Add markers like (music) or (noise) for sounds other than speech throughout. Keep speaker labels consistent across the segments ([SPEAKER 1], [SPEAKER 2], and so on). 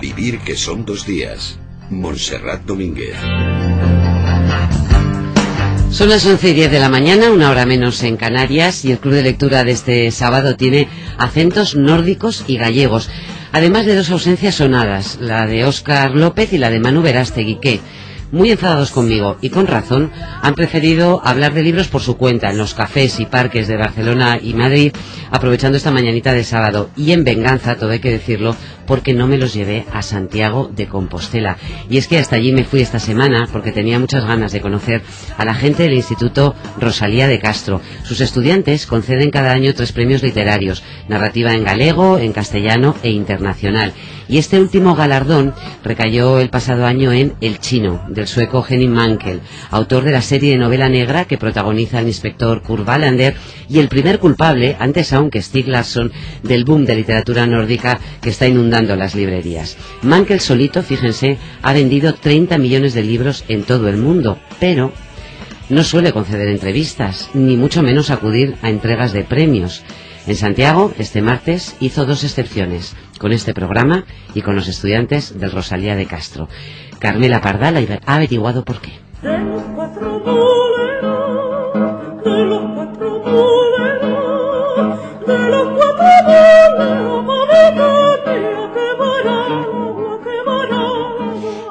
[SPEAKER 1] Vivir que son dos días. Montserrat Domínguez.
[SPEAKER 2] Son las once y diez de la mañana, una hora menos en Canarias, y el club de lectura de este sábado tiene acentos nórdicos y gallegos, además de dos ausencias sonadas, la de Óscar López y la de Manu Verástegui, que muy enfadados conmigo y con razón, han preferido hablar de libros por su cuenta en los cafés y parques de Barcelona y Madrid, aprovechando esta mañanita de sábado. Y en venganza, todo hay que decirlo, porque no me los llevé a Santiago de Compostela. Y es que hasta allí me fui esta semana porque tenía muchas ganas de conocer a la gente del Instituto Rosalía de Castro. Sus estudiantes conceden cada año tres premios literarios, narrativa en galego, en castellano e internacional. Y este último galardón recayó el pasado año en El Chino, del sueco Henning Mankell, autor de la serie de novela negra que protagoniza el inspector Kurt Wallander y el primer culpable, antes aún que Stieg Larsson, del boom de literatura nórdica que está inundando las librerías. Mankell solito, fíjense, ha vendido 30 millones de libros en todo el mundo, pero no suele conceder entrevistas, ni mucho menos acudir a entregas de premios. En Santiago, este martes, hizo dos excepciones, con este programa y con los estudiantes del Rosalía de Castro. Carmela Pardal ha averiguado por qué.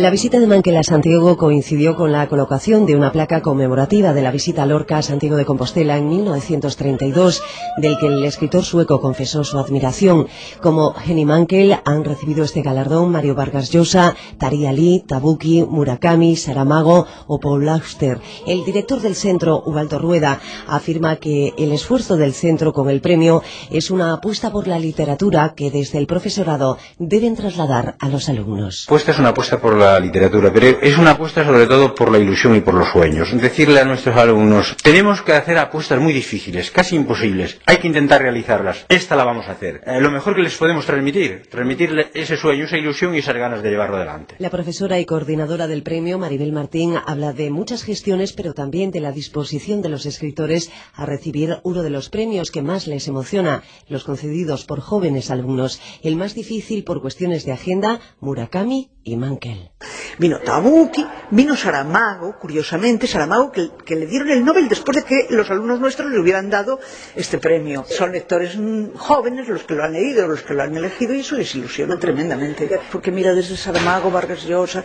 [SPEAKER 3] La visita de Manquel a Santiago coincidió con la colocación de una placa conmemorativa de la visita a Lorca a Santiago de Compostela en 1932, del que el escritor sueco confesó su admiración. Como Henny Mankel han recibido este galardón Mario Vargas Llosa, Tari Ali, Tabuki, Murakami, Saramago o Paul Auster. El director del centro, Ubaldo Rueda, afirma que el esfuerzo del centro con el premio es una apuesta por la literatura que desde el profesorado deben trasladar a los alumnos.
[SPEAKER 4] Pues es una apuesta por la literatura, pero es una apuesta sobre todo por la ilusión y por los sueños. Decirle a nuestros alumnos, tenemos que hacer apuestas muy difíciles, casi imposibles, hay que intentar realizarlas. Esta la vamos a hacer. Eh, lo mejor que les podemos transmitir, transmitirle ese sueño, esa ilusión y esas ganas de llevarlo adelante.
[SPEAKER 3] La profesora y coordinadora del premio, Maribel Martín, habla de muchas gestiones, pero también de la disposición de los escritores a recibir uno de los premios que más les emociona, los concedidos por jóvenes alumnos. El más difícil por cuestiones de agenda, Murakami y Mankel.
[SPEAKER 5] Vino Tabuki, vino Saramago, curiosamente, Saramago que, que, le dieron el Nobel después de que los alumnos nuestros le hubieran dado este premio. Son lectores mm, jóvenes los que lo han leído, los que lo han elegido y eso les ilusiona tremendamente. Porque mira, desde Saramago, Vargas Llosa,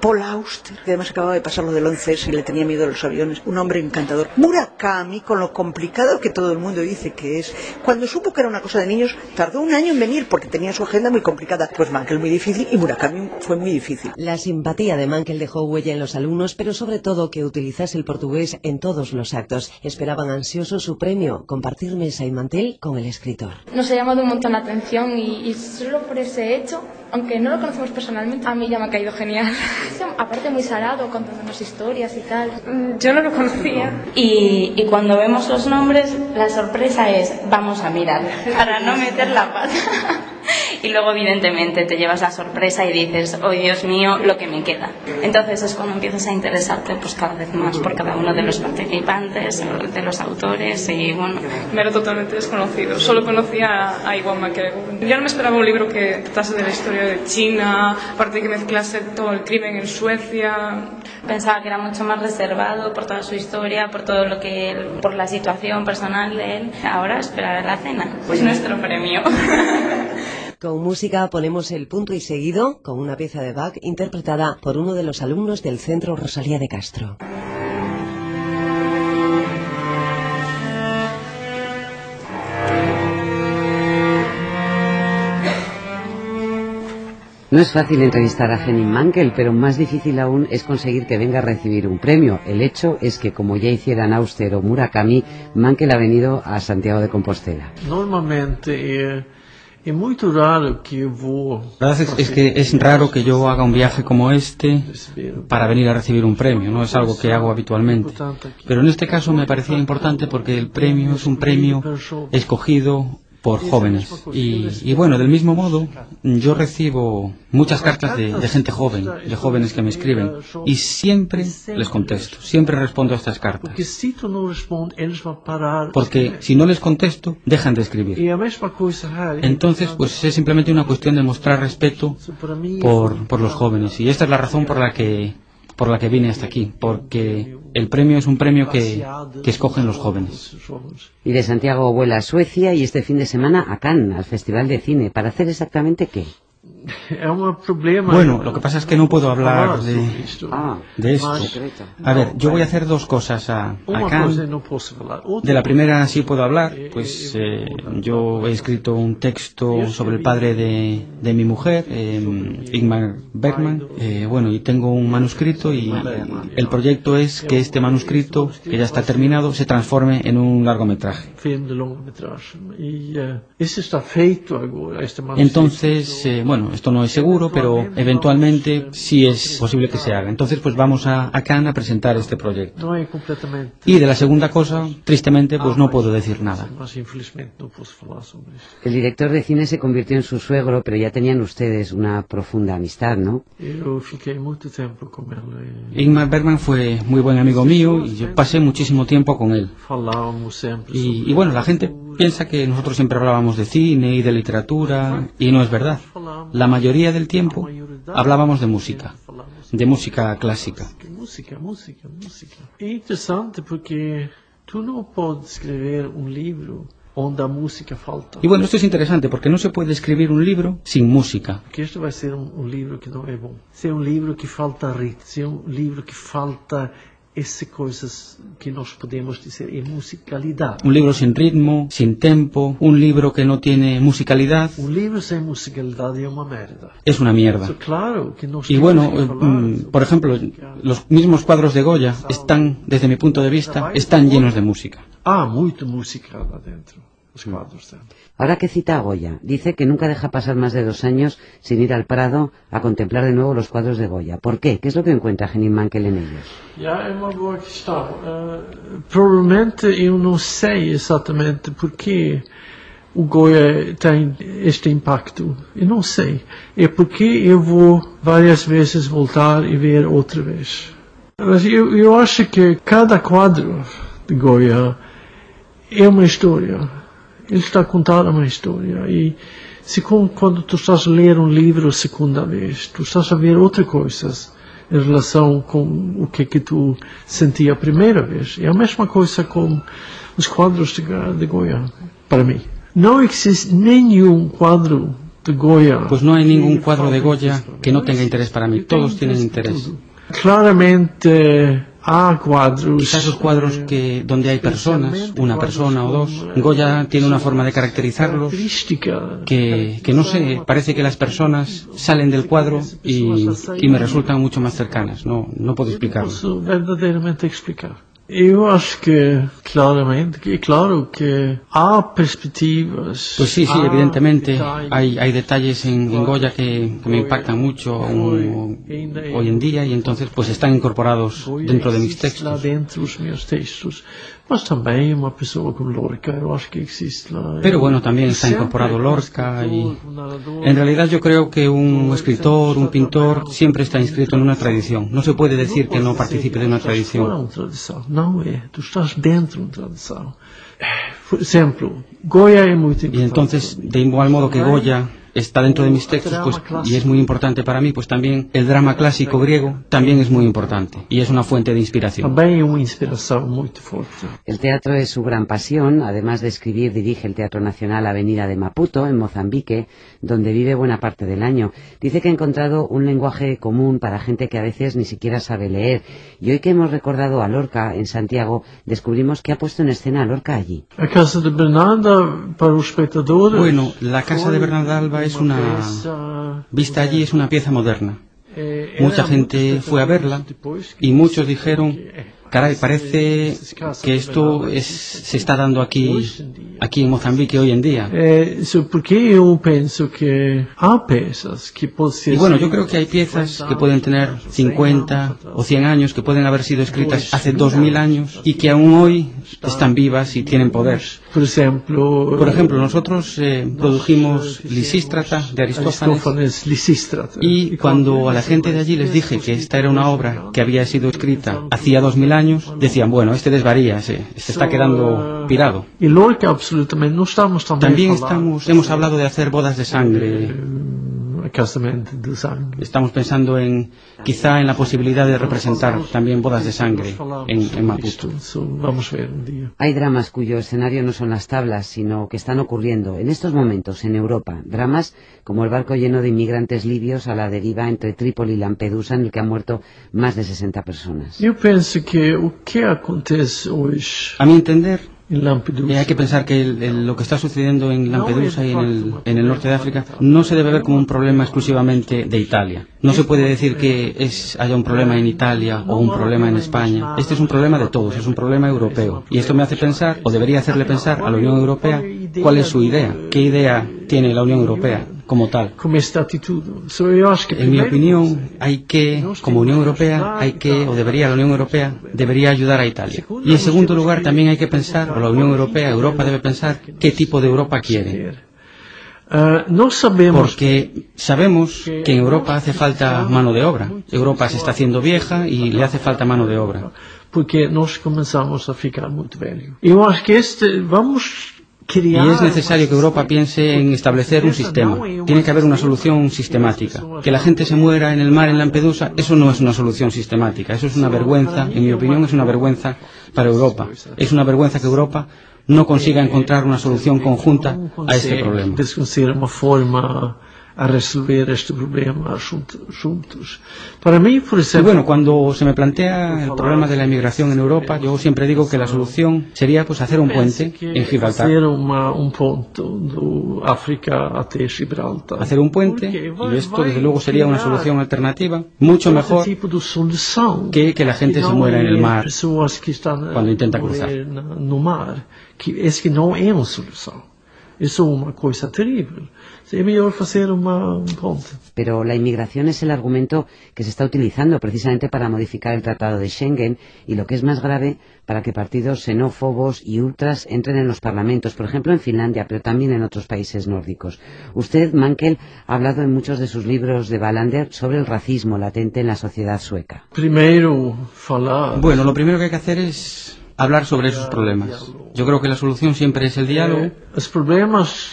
[SPEAKER 5] Paul Auster, que además acababa de pasar lo del 11S y le tenía miedo a los aviones, un hombre encantador. Murakami, con lo complicado que todo el mundo dice que es, cuando supo que era una cosa de niños, tardó un año en venir porque tenía su agenda muy complicada. Pues Mankel muy difícil y Murakami fue muy difícil.
[SPEAKER 3] La simpatía de Mankel dejó huella en los alumnos, pero sobre todo que utilizase el portugués en todos los actos. Esperaban ansiosos su premio, compartir mesa y mantel con el escritor.
[SPEAKER 6] Nos ha llamado un montón la atención y, y solo por ese hecho aunque no lo conocemos personalmente, a mí ya me ha caído genial. Aparte muy salado, contándonos historias y tal. Mm, yo no lo conocía.
[SPEAKER 7] Y, y cuando vemos los nombres, la sorpresa es, vamos a mirar, para no meter la pata. (laughs) y luego evidentemente te llevas la sorpresa y dices, oh Dios mío, lo que me queda. Entonces es cuando empiezas a interesarte pues cada vez más por cada uno de los participantes, de los autores y bueno.
[SPEAKER 6] Me era totalmente desconocido, solo conocía a Iwan McGregor. Yo no me esperaba un libro que tratase de la historia de China, aparte que mezclase todo el crimen en Suecia.
[SPEAKER 7] Pensaba que era mucho más reservado por toda su historia, por todo lo que, por la situación personal de él. Ahora esperar a la cena, pues nuestro premio. (laughs)
[SPEAKER 3] Con música ponemos el punto y seguido con una pieza de Bach interpretada por uno de los alumnos del Centro Rosalía de Castro.
[SPEAKER 2] No es fácil entrevistar a Henning Mankell, pero más difícil aún es conseguir que venga a recibir un premio. El hecho es que, como ya hicieran Auster o Murakami, Mankell ha venido a Santiago de Compostela.
[SPEAKER 8] Normalmente eh, es muy raro que yo
[SPEAKER 9] es, que es raro que yo haga un viaje como este para venir a recibir un premio, no es algo que hago habitualmente. Pero en este caso me parecía importante porque el premio es un premio escogido por jóvenes. Y, y, bueno, del mismo modo, yo recibo muchas cartas de, de, gente joven, de jóvenes que me escriben, y siempre les contesto, siempre respondo a estas cartas. Porque si no les contesto, dejan de escribir. Entonces, pues es simplemente una cuestión de mostrar respeto por, por los jóvenes. Y esta es la razón por la que por la que vine hasta aquí, porque el premio es un premio que, escogen los jóvenes.
[SPEAKER 2] Y de Santiago vuela a Suecia y este fin de semana a Cannes, al Festival de Cine, para hacer exactamente qué. (laughs)
[SPEAKER 9] Bueno, lo que pasa es que no puedo hablar de,
[SPEAKER 2] Ah,
[SPEAKER 9] de esto. A ver, yo voy a hacer dos cosas a, acá. De la primera sí puedo hablar, pues eh, yo he escrito un texto sobre el padre de, de mi mujer, eh, Ingmar Bergman. Eh, bueno, y tengo un manuscrito y el proyecto es que este manuscrito, que ya está terminado, se transforme en un largometraje. Entonces, eh, bueno, esto no es seguro, pero eventualmente sí es posible que se haga. Entonces, pues vamos a, a Cannes a presentar este proyecto. Y de la segunda cosa, tristemente, pues no puedo decir nada.
[SPEAKER 2] El director de cine se convirtió en su suegro, pero ya tenían ustedes una profunda amistad, ¿no?
[SPEAKER 9] Ingmar Bergman fue muy buen amigo mío y yo pasé muchísimo tiempo con él. Y, y bueno, la gente piensa que nosotros siempre hablábamos de cine y de literatura y no es verdad. La mayoría del tiempo hablábamos de música, de música clásica.
[SPEAKER 8] Música, música, música. É interessante porque tu não pode escrever um livro onde a música falta.
[SPEAKER 9] Y bueno, esto es interesante porque no se puede escribir un libro sin música.
[SPEAKER 8] Porque este vai ser um, um livro que não é bom. Se é um livro que falta ritmo, se é um livro que falta essas coisas que nós podemos dizer em musicalidade.
[SPEAKER 9] Un libro sin ritmo, sin tempo, un libro que no tiene musicalidad,
[SPEAKER 8] Um livro sem musicalidade é uma merda.
[SPEAKER 9] es una mierda.
[SPEAKER 8] Claro que
[SPEAKER 9] Y bueno,
[SPEAKER 8] que
[SPEAKER 9] eh, mm, por ejemplo, los mismos cuadros de Goya están, desde mi punto de vista, están llenos de música.
[SPEAKER 8] Há muita música lá dentro, os quadros dentro.
[SPEAKER 2] Ahora que cita a Goya, dice que nunca deja pasar más de dos años sin ir al Prado a contemplar de nuevo los cuadros de Goya. ¿Por qué? ¿Qué es lo que encuentra Henning Mankell en ellos?
[SPEAKER 8] Ja, é uma boa questão. Eh, provavelmente eu não sei exatamente porque o Goya tem este impacto. Eu não sei. É porque eu vou várias vezes voltar e ver outra vez. Mas eu, eu acho que cada quadro de Goya é uma história. Ele está a contar uma história. E se quando tu estás a ler um livro a segunda vez, tu estás a ver outras coisas em relação com o que é que tu sentia a primeira vez. É a mesma coisa com os quadros de, de Goya, para mim. Não existe nenhum quadro de Goya.
[SPEAKER 9] Pues no hay ningún cuadro de Goya que no tenga interés para mí. Todos tienen interés.
[SPEAKER 8] Claramente quadros.
[SPEAKER 9] Quizás esos cuadros que donde hay personas, una persona o dos, Goya tiene una forma de caracterizarlos que, que no sé, parece que las personas salen del cuadro y, y me resultan mucho más cercanas. No, no puedo explicarlo.
[SPEAKER 8] posso verdadeiramente explicar. Eu acho que, claramente, que claro que há perspectivas.
[SPEAKER 9] Pues sí, sí, evidentemente hay, hay detalles en, en Goya que, que me impactan mucho aún hoy en día y entonces pues están incorporados dentro de mis textos.
[SPEAKER 8] lá.
[SPEAKER 9] Pero bueno, también está incorporado Lorca y en realidad yo creo que un escritor, un pintor siempre está inscrito en una tradición. No se puede decir que no participe de una tradición.
[SPEAKER 8] Não é. Tu estás dentro de uma tradição. Por exemplo, Goya é muito importante.
[SPEAKER 9] entonces, de igual modo que Goya está dentro de mis textos pues, y es muy importante para mí, pues también el drama clásico griego también es muy importante y es una fuente de inspiración.
[SPEAKER 2] El teatro es su gran pasión. Además de escribir, dirige el Teatro Nacional Avenida de Maputo, en Mozambique, donde vive buena parte del año. Dice que ha encontrado un lenguaje común para gente que a veces ni siquiera sabe leer. Y hoy que hemos recordado a Lorca en Santiago, descubrimos que ha puesto en escena a Lorca allí.
[SPEAKER 8] A casa de Bernarda, para os espectadores.
[SPEAKER 9] Bueno, la casa de Bernarda Alba es una... Vista allí es una pieza moderna.
[SPEAKER 8] eh,
[SPEAKER 9] Mucha gente fue a verla y muchos dijeron
[SPEAKER 8] eh,
[SPEAKER 9] caray, parece que esto es, se está dando aquí, aquí en Mozambique hoy en día.
[SPEAKER 8] Porque yo pienso que hay piezas que
[SPEAKER 9] Y bueno, yo creo que hay piezas que pueden tener 50 o 100 años, que pueden haber sido escritas hace 2000 años y que aún hoy están vivas y tienen poder.
[SPEAKER 8] Por ejemplo,
[SPEAKER 9] Por ejemplo nosotros eh, produjimos Lisístrata de Aristófanes y cuando a la gente de allí les dije que esta era una obra que había sido escrita hacía 2000 años, decían, bueno, este desvaría, se, se está quedando pirado.
[SPEAKER 8] No estamos
[SPEAKER 9] También estamos, hemos hablado de hacer bodas de sangre. Estamos pensando en, quizá en la posibilidad de representar también bodas de sangre en, en Maputo.
[SPEAKER 8] Vamos a ver un día.
[SPEAKER 2] Hay dramas cuyo escenario no son las tablas, sino que están ocurriendo en estos momentos en Europa. Dramas como el barco lleno de inmigrantes libios a la deriva entre Trípoli y Lampedusa, en el que han muerto más de 60 personas.
[SPEAKER 8] Yo pienso que lo que acontece hoy
[SPEAKER 9] A mi entender,
[SPEAKER 8] en Lampedusa.
[SPEAKER 9] Y hay que pensar que el- el- lo que está sucediendo en Lampedusa y en el, en el norte de África no se debe ver como un problema exclusivamente de Italia. No se puede decir que es, haya un problema en Italia o un problema en España. Este es un problema de todos, es un problema europeo. Y esto me hace pensar, o debería hacerle pensar a la Unión Europea, cuál es su idea, qué idea tiene la Unión Europea como tal.
[SPEAKER 8] Yo
[SPEAKER 9] En mi opinión, hay que, como Unión Europea, hay que, o debería la Unión Europea, debería ayudar a Italia. Y en segundo lugar, también hay que pensar, o la Unión Europea, Europa debe pensar, qué tipo de Europa quiere.
[SPEAKER 8] Sabemos
[SPEAKER 9] Porque sabemos que en Europa hace falta mano de obra. Europa se está haciendo vieja y le hace falta mano de obra.
[SPEAKER 8] porque nós começamos a ficar muito velho. Eu acho que este vamos
[SPEAKER 9] Y es necesario que Europa piense en establecer un sistema. Tiene que haber una solución sistemática. Que la gente se muera en el mar en Lampedusa, eso no es una solución sistemática. Eso es una vergüenza, en mi opinión, es una vergüenza para Europa. Es una vergüenza que Europa no consiga encontrar una solución conjunta a este problema.
[SPEAKER 8] A resolver este problema junto- juntos. Para mí, por
[SPEAKER 9] Y
[SPEAKER 8] exemplo,
[SPEAKER 9] bueno, cuando se me plantea el problema de la inmigración en Europa, yo siempre digo que la solución sería pues hacer un puente en Gibraltar.
[SPEAKER 8] uma, um ponto do África até Gibraltar.
[SPEAKER 9] Hacer un puente, y esto desde luego sería una solución alternativa, mucho mejor
[SPEAKER 8] de
[SPEAKER 9] que que la gente se muera en el mar cuando intenta
[SPEAKER 8] morrer
[SPEAKER 9] cruzar.
[SPEAKER 8] no es que não é uma solução isso é uma coisa terrível é melhor fazer uma um ponte
[SPEAKER 2] Pero la inmigración es el argumento que se está utilizando precisamente para modificar el Tratado de Schengen y lo que es más grave, para que partidos xenófobos y ultras entren en los parlamentos, por ejemplo en Finlandia, pero también en otros países nórdicos. Usted, Mankel, ha hablado en muchos de sus libros de Wallander sobre el racismo latente en la sociedad sueca.
[SPEAKER 8] primeiro falar
[SPEAKER 9] Bueno, lo primero que hay que hacer es hablar sobre esos problemas. Yo creo que la solución siempre es el diálogo.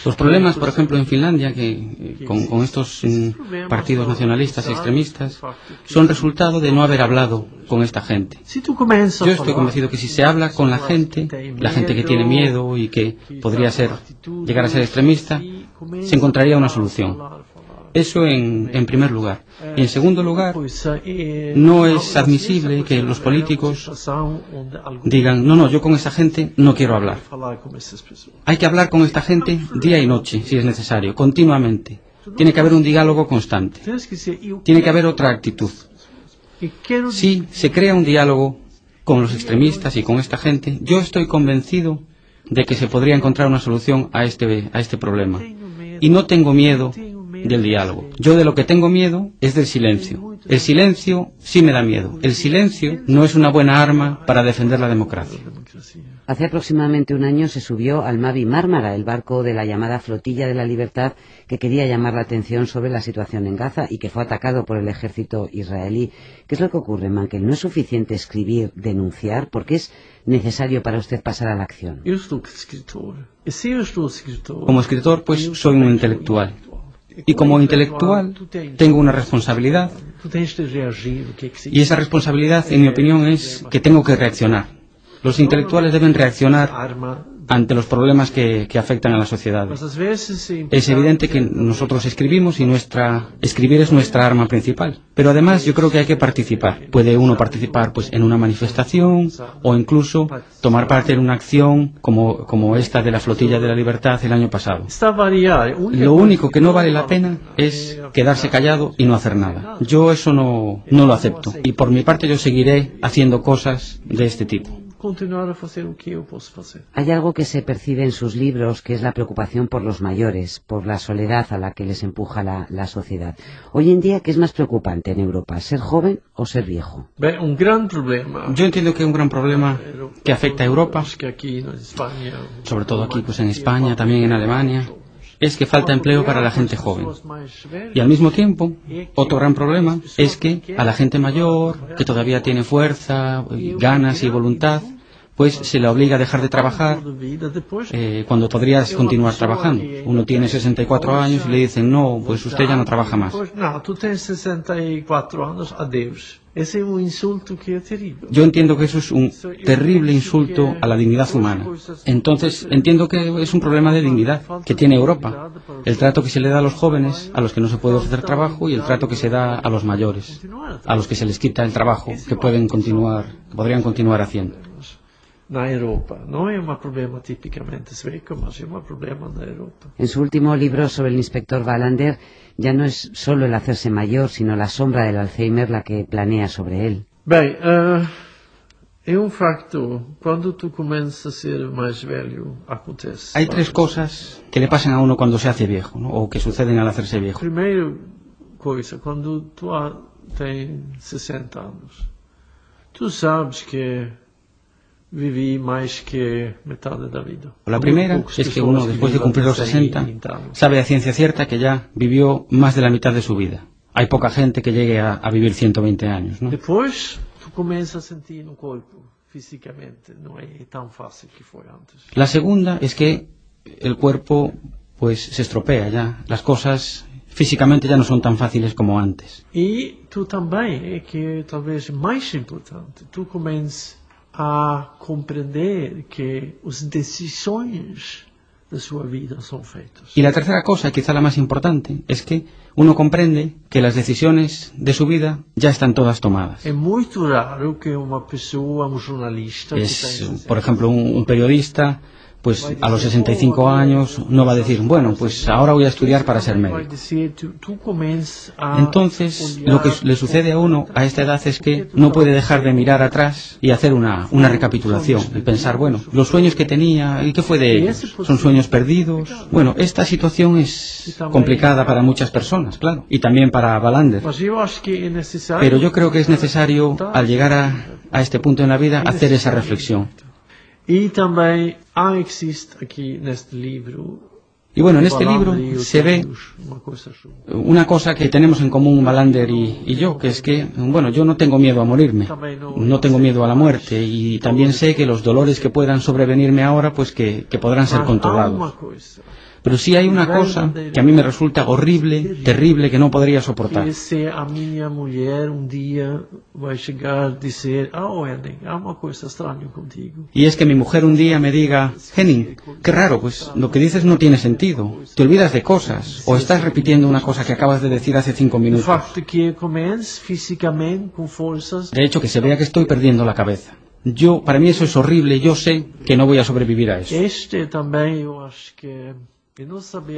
[SPEAKER 9] Los problemas, por ejemplo, en Finlandia, que eh, con, con estos mm, partidos nacionalistas extremistas, son resultado de no haber hablado con esta gente. Yo estoy convencido que si se habla con la gente, la gente que tiene miedo y que podría ser llegar a ser extremista, se encontraría una solución. Eso en, primer lugar. Y en segundo lugar, no es admisible que los políticos digan, no, no, yo con esa gente no quiero hablar. Hay que hablar con esta gente día y noche, si es necesario, continuamente. Tiene que haber un diálogo constante. Tiene que haber otra actitud. Si se crea un diálogo con los extremistas y con esta gente, yo estoy convencido de que se podría encontrar una solución a este, a este problema. Y no tengo miedo del diálogo. Yo de lo que tengo miedo es del silencio. El silencio sí me da miedo. El silencio no es una buena arma para defender la democracia.
[SPEAKER 2] Hace aproximadamente un año se subió al Mavi Mármara, el barco de la llamada Flotilla de la Libertad, que quería llamar la atención sobre la situación en Gaza y que fue atacado por el ejército israelí. ¿Qué es lo que ocurre, Mankel? ¿No es suficiente escribir, denunciar? ¿Por qué es necesario para usted pasar a la acción?
[SPEAKER 9] Como escritor, pues soy un intelectual. Y como intelectual tengo una responsabilidad y esa responsabilidad, en mi opinión, es que tengo que reaccionar. Los intelectuales deben reaccionar ante los problemas que, que afectan a la sociedad. Es evidente que nosotros escribimos y nuestra escribir es nuestra arma principal. Pero además yo creo que hay que participar. Puede uno participar pues en una manifestación o incluso tomar parte en una acción como, como esta de la flotilla de la libertad el año pasado. Lo único que no vale la pena es quedarse callado y no hacer nada. Yo eso no, no lo acepto. Y por mi parte yo seguiré haciendo cosas de este tipo
[SPEAKER 8] continuar a hacer lo que yo puedo hacer.
[SPEAKER 2] Hay algo que se percibe en sus libros que es la preocupación por los mayores, por la soledad a la que les empuja la, la sociedad. Hoy en día, ¿qué es más preocupante en Europa, ser joven o ser viejo?
[SPEAKER 8] un gran problema.
[SPEAKER 9] Yo entiendo que es un gran problema que afecta a Europa, sobre todo aquí pues en España, también en Alemania, es que falta empleo para la gente joven. Y al mismo tiempo, otro gran problema es que a la gente mayor, que todavía tiene fuerza, ganas y voluntad, pues se le obliga a dejar de trabajar eh, cuando podrías continuar trabajando. Uno tiene 64 años y le dicen, no, pues usted ya no trabaja más.
[SPEAKER 8] No, tú tienes 64 años, adiós. Ese es un insulto que es terrible.
[SPEAKER 9] Yo entiendo que eso es un terrible insulto a la dignidad humana. Entonces, entiendo que es un problema de dignidad que tiene Europa. El trato que se le da a los jóvenes, a los que no se puede ofrecer trabajo, y el trato que se da a los mayores, a los que se les quita el trabajo, que pueden continuar, podrían continuar haciendo.
[SPEAKER 8] Na Europa. No es un problema típicamente sueco, mas es un problema en Europa.
[SPEAKER 2] En su último libro sobre el inspector Wallander, ya no es solo el hacerse mayor, sino la sombra del Alzheimer la que planea sobre él.
[SPEAKER 8] Bem, uh, é um facto. Quando tu começas a ser mais velho, acontece.
[SPEAKER 9] Hay tres cosas que le pasan a uno cuando se hace viejo, ¿no? o que suceden al hacerse viejo.
[SPEAKER 8] Primeira coisa, quando tu tens 60 anos, tu sabes que viví más que mitad de la vida.
[SPEAKER 9] La primera es que uno, después de cumplir los 60, sabe a ciencia cierta que ya vivió más de la mitad de su vida. Hay poca gente que llegue a, a vivir 120 años. ¿no?
[SPEAKER 8] Después, tú comienzas a sentir en el cuerpo, físicamente, no es tan fácil que fue antes.
[SPEAKER 9] La segunda es que el cuerpo pues se estropea ya. Las cosas físicamente ya no son tan fáciles como antes.
[SPEAKER 8] Y tú también, que tal vez más importante, tú comienzas a compreender que las decisiones de su vida son feitas.
[SPEAKER 9] Y la tercera cosa, quizá la más importante, es que uno comprende que las decisiones de su vida ya están todas tomadas.
[SPEAKER 8] Es muy raro que una persona, un jornalista...
[SPEAKER 9] Es, por ejemplo, un, un periodista pues a los 65 años no va a decir, bueno, pues ahora voy a estudiar para ser médico. Entonces, lo que le sucede a uno a esta edad es que no puede dejar de mirar atrás y hacer una, una recapitulación y pensar, bueno, los sueños que tenía, ¿y qué fue de ellos? ¿Son sueños perdidos? Bueno, esta situación es complicada para muchas personas, claro, y también para Balander. Pero yo creo que es necesario, al llegar a, a este punto en la vida, hacer esa reflexión.
[SPEAKER 8] Y también existe aquí en este libro
[SPEAKER 9] y bueno, en este libro se ve una cosa que tenemos en común Malander y, y, yo, que es que, bueno, yo no tengo miedo a morirme, no tengo miedo a la muerte y también sé que los dolores que puedan sobrevenirme ahora, pues que, que podrán ser controlados. Pero sí hay una cosa que a mí me resulta horrible, terrible, que no podría soportar.
[SPEAKER 8] a mi mujer un día va a llegar a decir, oh, Henning, cosa extraña contigo.
[SPEAKER 9] Y es que mi mujer un día me diga, Henning, qué raro, pues lo que dices no tiene sentido. Te olvidas de cosas o estás repitiendo una cosa que acabas de decir hace cinco minutos. De hecho, que se vea que estoy perdiendo la cabeza. Yo, para mí eso es horrible, yo sé que no voy a sobrevivir a eso.
[SPEAKER 8] Este también, yo acho que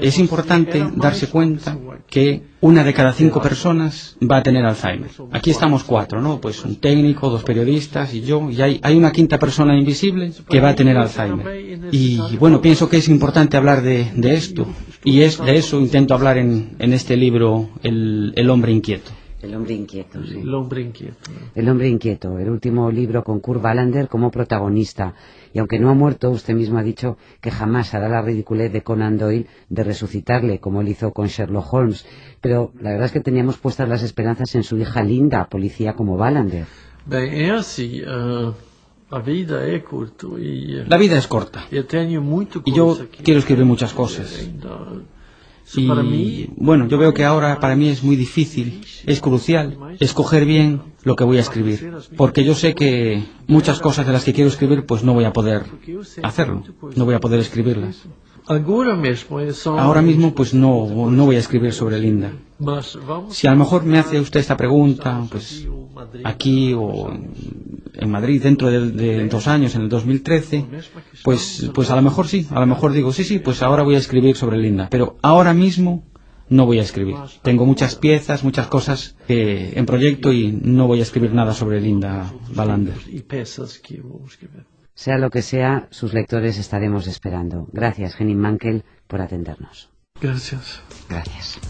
[SPEAKER 9] es importante darse cuenta que una de cada cinco personas va a tener Alzheimer. Aquí estamos cuatro, ¿no? Pues un técnico, dos periodistas y yo, y hay, hay una quinta persona invisible que va a tener Alzheimer. Y bueno, pienso que es importante hablar de, de esto, y es de eso intento hablar en, en este libro, el, el hombre inquieto.
[SPEAKER 2] El hombre inquieto, sí.
[SPEAKER 8] El hombre inquieto.
[SPEAKER 2] El hombre inquieto, el último libro con Kurt Wallander como protagonista. Y aunque no ha muerto, usted mismo ha dicho que jamás hará la ridiculez de Conan Doyle de resucitarle, como él hizo con Sherlock Holmes. Pero la verdad es que teníamos puestas las esperanzas en su hija Linda, policía como Wallander.
[SPEAKER 8] Bem, así. Uh, la vida es corta. Y,
[SPEAKER 9] la vida es corta.
[SPEAKER 8] Y
[SPEAKER 9] yo quiero escribir muchas cosas. Y bueno, yo veo que ahora para mí es muy difícil, es crucial escoger bien lo que voy a escribir, porque yo sé que muchas cosas de las que quiero escribir pues no voy a poder hacerlo, no voy a poder escribirlas. Ahora mismo pues no, no voy a escribir sobre Linda. Si a lo mejor me hace usted esta pregunta, pues aquí o en Madrid dentro de, dos años, en el 2013, pues, pues a lo mejor sí, a lo mejor digo, sí, sí, pues ahora voy a escribir sobre Linda. Pero ahora mismo no voy a escribir. Tengo muchas piezas, muchas cosas en proyecto y no voy a escribir nada sobre Linda Balander.
[SPEAKER 2] Sea lo que sea, sus lectores estaremos esperando. Gracias, Henning Mankel, por atendernos.
[SPEAKER 8] Gracias.
[SPEAKER 2] Gracias.